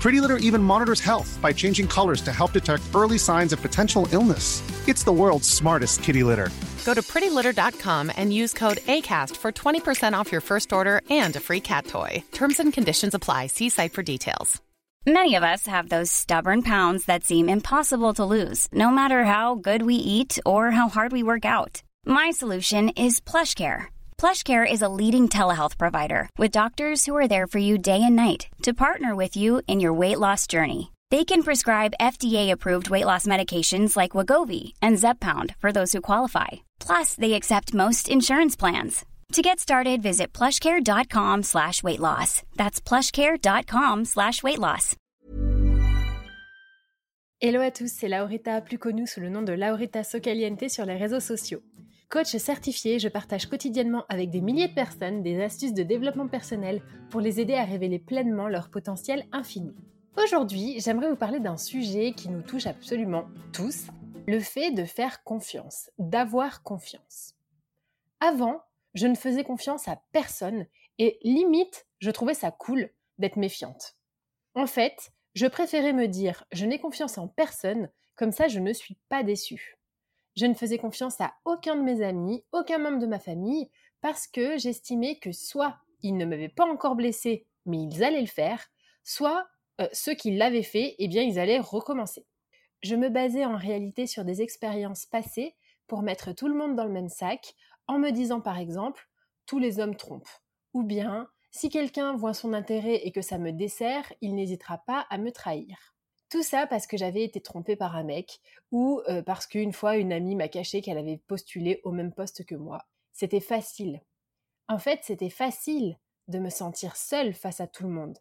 Pretty Litter even monitors health by changing colors to help detect early signs of potential illness. It's the world's smartest kitty litter. Go to prettylitter.com and use code ACAST for 20% off your first order and a free cat toy. Terms and conditions apply. See site for details. Many of us have those stubborn pounds that seem impossible to lose, no matter how good we eat or how hard we work out. My solution is PlushCare. PlushCare is a leading telehealth provider with doctors who are there for you day and night to partner with you in your weight loss journey. They can prescribe FDA-approved weight loss medications like Wagovi and Zepbound for those who qualify. Plus, they accept most insurance plans. To get started, visit plushcare.com slash weight loss. That's plushcare.com slash weight loss. Hello à tous, c'est Laurita, plus connue sous le nom de Laurita Socaliente sur les réseaux sociaux. Coach certifié, je partage quotidiennement avec des milliers de personnes des astuces de développement personnel pour les aider à révéler pleinement leur potentiel infini. Aujourd'hui, j'aimerais vous parler d'un sujet qui nous touche absolument tous, le fait de faire confiance, d'avoir confiance. Avant, je ne faisais confiance à personne et limite, je trouvais ça cool d'être méfiante. En fait, je préférais me dire je n'ai confiance en personne, comme ça je ne suis pas déçue. Je ne faisais confiance à aucun de mes amis, aucun membre de ma famille, parce que j'estimais que soit ils ne m'avaient pas encore blessé, mais ils allaient le faire, soit euh, ceux qui l'avaient fait, eh bien ils allaient recommencer. Je me basais en réalité sur des expériences passées pour mettre tout le monde dans le même sac, en me disant par exemple tous les hommes trompent, ou bien si quelqu'un voit son intérêt et que ça me dessert, il n'hésitera pas à me trahir. Tout ça parce que j'avais été trompée par un mec, ou euh, parce qu'une fois une amie m'a caché qu'elle avait postulé au même poste que moi. C'était facile. En fait, c'était facile de me sentir seule face à tout le monde.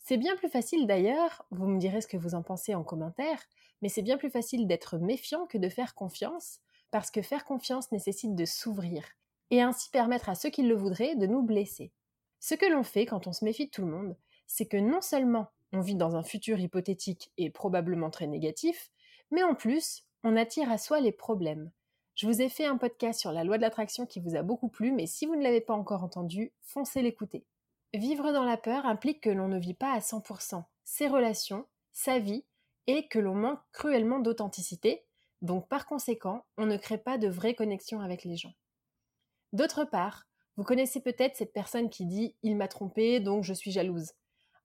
C'est bien plus facile d'ailleurs, vous me direz ce que vous en pensez en commentaire, mais c'est bien plus facile d'être méfiant que de faire confiance, parce que faire confiance nécessite de s'ouvrir, et ainsi permettre à ceux qui le voudraient de nous blesser. Ce que l'on fait quand on se méfie de tout le monde, c'est que non seulement on vit dans un futur hypothétique et probablement très négatif, mais en plus, on attire à soi les problèmes. Je vous ai fait un podcast sur la loi de l'attraction qui vous a beaucoup plu, mais si vous ne l'avez pas encore entendu, foncez l'écouter. Vivre dans la peur implique que l'on ne vit pas à 100% ses relations, sa vie, et que l'on manque cruellement d'authenticité, donc par conséquent, on ne crée pas de vraies connexions avec les gens. D'autre part, vous connaissez peut-être cette personne qui dit Il m'a trompé, donc je suis jalouse.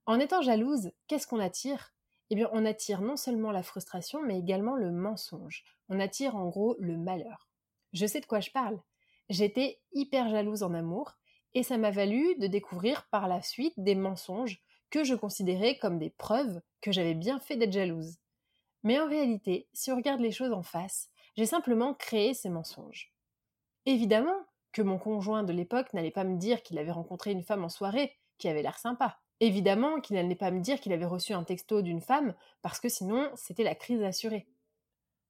En étant jalouse, qu'est-ce qu'on attire? Eh bien, on attire non seulement la frustration, mais également le mensonge. On attire en gros le malheur. Je sais de quoi je parle. J'étais hyper jalouse en amour, et ça m'a valu de découvrir par la suite des mensonges que je considérais comme des preuves que j'avais bien fait d'être jalouse. Mais en réalité, si on regarde les choses en face, j'ai simplement créé ces mensonges. Évidemment que mon conjoint de l'époque n'allait pas me dire qu'il avait rencontré une femme en soirée qui avait l'air sympa. Évidemment qu'il n'allait pas me dire qu'il avait reçu un texto d'une femme, parce que sinon c'était la crise assurée.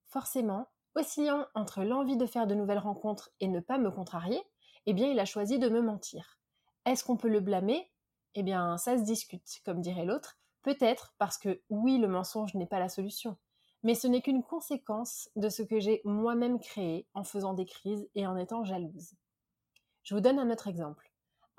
Forcément, oscillant entre l'envie de faire de nouvelles rencontres et ne pas me contrarier, eh bien il a choisi de me mentir. Est-ce qu'on peut le blâmer? Eh bien ça se discute, comme dirait l'autre, peut-être parce que oui, le mensonge n'est pas la solution, mais ce n'est qu'une conséquence de ce que j'ai moi-même créé en faisant des crises et en étant jalouse. Je vous donne un autre exemple.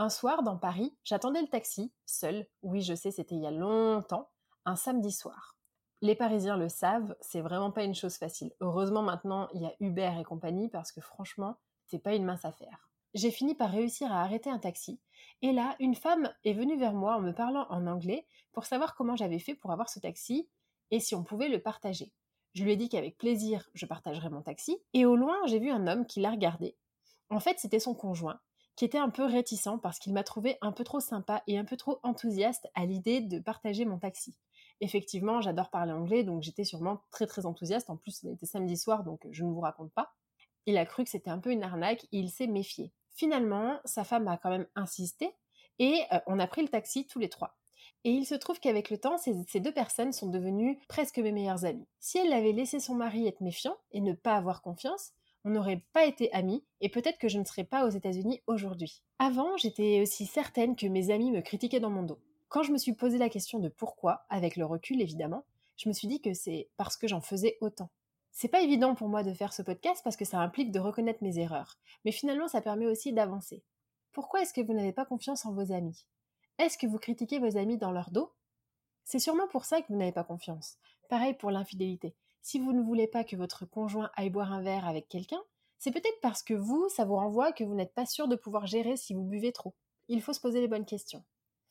Un soir, dans Paris, j'attendais le taxi, seul, oui je sais c'était il y a longtemps, un samedi soir. Les Parisiens le savent, c'est vraiment pas une chose facile. Heureusement maintenant il y a Uber et compagnie parce que franchement, c'est pas une mince affaire. J'ai fini par réussir à arrêter un taxi, et là, une femme est venue vers moi en me parlant en anglais pour savoir comment j'avais fait pour avoir ce taxi et si on pouvait le partager. Je lui ai dit qu'avec plaisir, je partagerais mon taxi, et au loin, j'ai vu un homme qui l'a regardé. En fait, c'était son conjoint, qui était un peu réticent parce qu'il m'a trouvé un peu trop sympa et un peu trop enthousiaste à l'idée de partager mon taxi. Effectivement, j'adore parler anglais, donc j'étais sûrement très très enthousiaste. En plus, c'était samedi soir, donc je ne vous raconte pas. Il a cru que c'était un peu une arnaque et il s'est méfié. Finalement, sa femme a quand même insisté et euh, on a pris le taxi tous les trois. Et il se trouve qu'avec le temps, ces, ces, deux personnes sont devenues presque mes meilleures amies. Si elle avait laissé son mari être méfiant et ne pas avoir confiance, on n'aurait pas été amis et peut-être que je ne serais pas aux États-Unis aujourd'hui. Avant, j'étais aussi certaine que mes amis me critiquaient dans mon dos. Quand je me suis posé la question de pourquoi, avec le recul évidemment, je me suis dit que c'est parce que j'en faisais autant. C'est pas évident pour moi de faire ce podcast parce que ça implique de reconnaître mes erreurs, mais finalement ça permet aussi d'avancer. Pourquoi est-ce que vous n'avez pas confiance en vos amis? Est-ce que vous critiquez vos amis dans leur dos? C'est sûrement pour ça que vous n'avez pas confiance. Pareil pour l'infidélité. Si vous ne voulez pas que votre conjoint aille boire un verre avec quelqu'un, c'est peut-être parce que vous, ça vous renvoie que vous n'êtes pas sûr de pouvoir gérer si vous buvez trop. Il faut se poser les bonnes questions.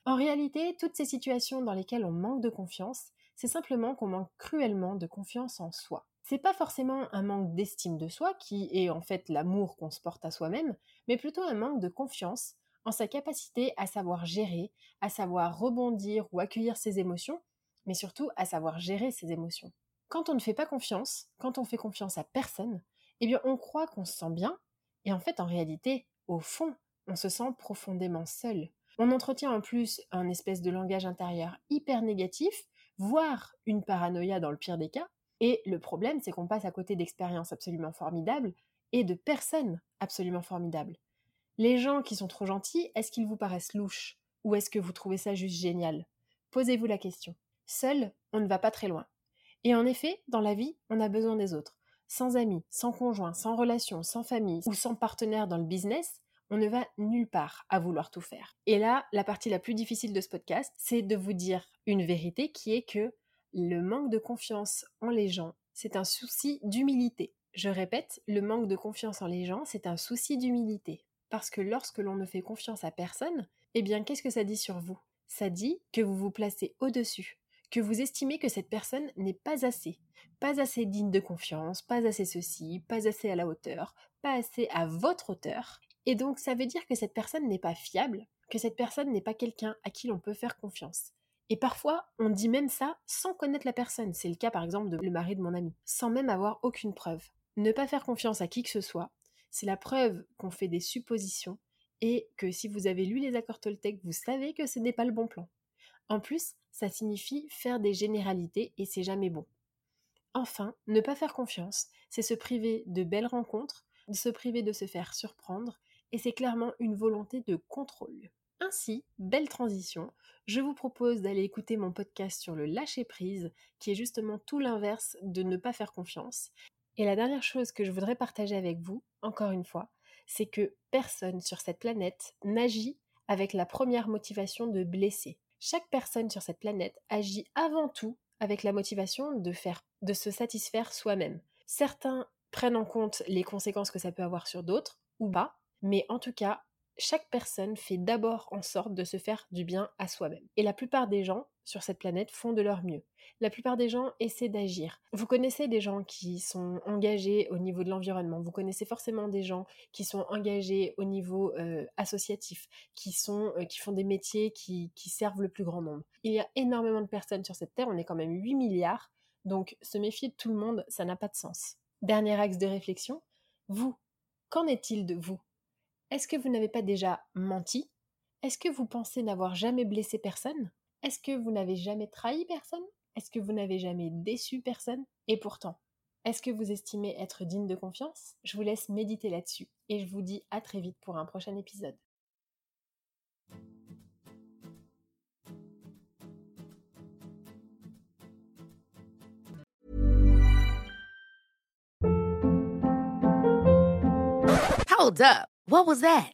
En réalité, toutes ces situations dans lesquelles on manque de confiance, c'est simplement qu'on manque cruellement de confiance en soi. C'est pas forcément un manque d'estime de soi, qui est en fait l'amour qu'on se porte à soi-même, mais plutôt un manque de confiance en sa capacité à savoir gérer, à savoir rebondir ou accueillir ses émotions, mais surtout à savoir gérer ses émotions. Quand on ne fait pas confiance, quand on fait confiance à personne, eh bien on croit qu'on se sent bien, et en fait en réalité, au fond, on se sent profondément seul. On entretient en plus un espèce de langage intérieur hyper négatif, voire une paranoïa dans le pire des cas, et le problème c'est qu'on passe à côté d'expériences absolument formidables et de personnes absolument formidables. Les gens qui sont trop gentils, est-ce qu'ils vous paraissent louches ou est-ce que vous trouvez ça juste génial? Posez-vous la question. Seul, on ne va pas très loin. Et en effet, dans la vie, on a besoin des autres. Sans amis, sans conjoint, sans relation, sans famille ou sans partenaire dans le business, on ne va nulle part à vouloir tout faire. Et là, la partie la plus difficile de ce podcast, c'est de vous dire une vérité qui est que le manque de confiance en les gens, c'est un souci d'humilité. Je répète, le manque de confiance en les gens, c'est un souci d'humilité. Parce que lorsque l'on ne fait confiance à personne, eh bien, qu'est-ce que ça dit sur vous? Ça dit que vous vous placez au-dessus, que vous estimez que cette personne n'est pas assez, pas assez digne de confiance, pas assez ceci, pas assez à la hauteur, pas assez à votre hauteur. Et donc ça veut dire que cette personne n'est pas fiable, que cette personne n'est pas quelqu'un à qui l'on peut faire confiance. Et parfois, on dit même ça sans connaître la personne. C'est le cas par exemple de le mari de mon ami, sans même avoir aucune preuve. Ne pas faire confiance à qui que ce soit, c'est la preuve qu'on fait des suppositions et que si vous avez lu les accords Toltec, vous savez que ce n'est pas le bon plan. En plus, ça signifie faire des généralités et c'est jamais bon. Enfin, ne pas faire confiance, c'est se priver de belles rencontres, se priver de se faire surprendre, et c'est clairement une volonté de contrôle. Ainsi, belle transition, je vous propose d'aller écouter mon podcast sur le lâcher prise, qui est justement tout l'inverse de ne pas faire confiance. Et la dernière chose que je voudrais partager avec vous, encore une fois, c'est que personne sur cette planète n'agit avec la première motivation de blesser. Chaque personne sur cette planète agit avant tout avec la motivation de faire, de se satisfaire soi-même. Certains prennent en compte les conséquences que ça peut avoir sur d'autres, ou pas, mais en tout cas, chaque personne fait d'abord en sorte de se faire du bien à soi-même. Et la plupart des gens sur cette planète font de leur mieux. La plupart des gens essaient d'agir. Vous connaissez des gens qui sont engagés au niveau de l'environnement, vous connaissez forcément des gens qui sont engagés au niveau euh, associatif, euh, qui font des métiers qui, qui servent le plus grand nombre. Il y a énormément de personnes sur cette Terre, on est quand même 8 milliards, donc se méfier de tout le monde, ça n'a pas de sens. Dernier axe de réflexion, vous, qu'en est-il de vous? Est-ce que vous n'avez pas déjà menti? Est-ce que vous pensez n'avoir jamais blessé personne? Est-ce que vous n'avez jamais trahi personne? Est-ce que vous n'avez jamais déçu personne? Et pourtant, est-ce que vous estimez être digne de confiance? Je vous laisse méditer là-dessus et je vous dis à très vite pour un prochain épisode. Hold up. What was that?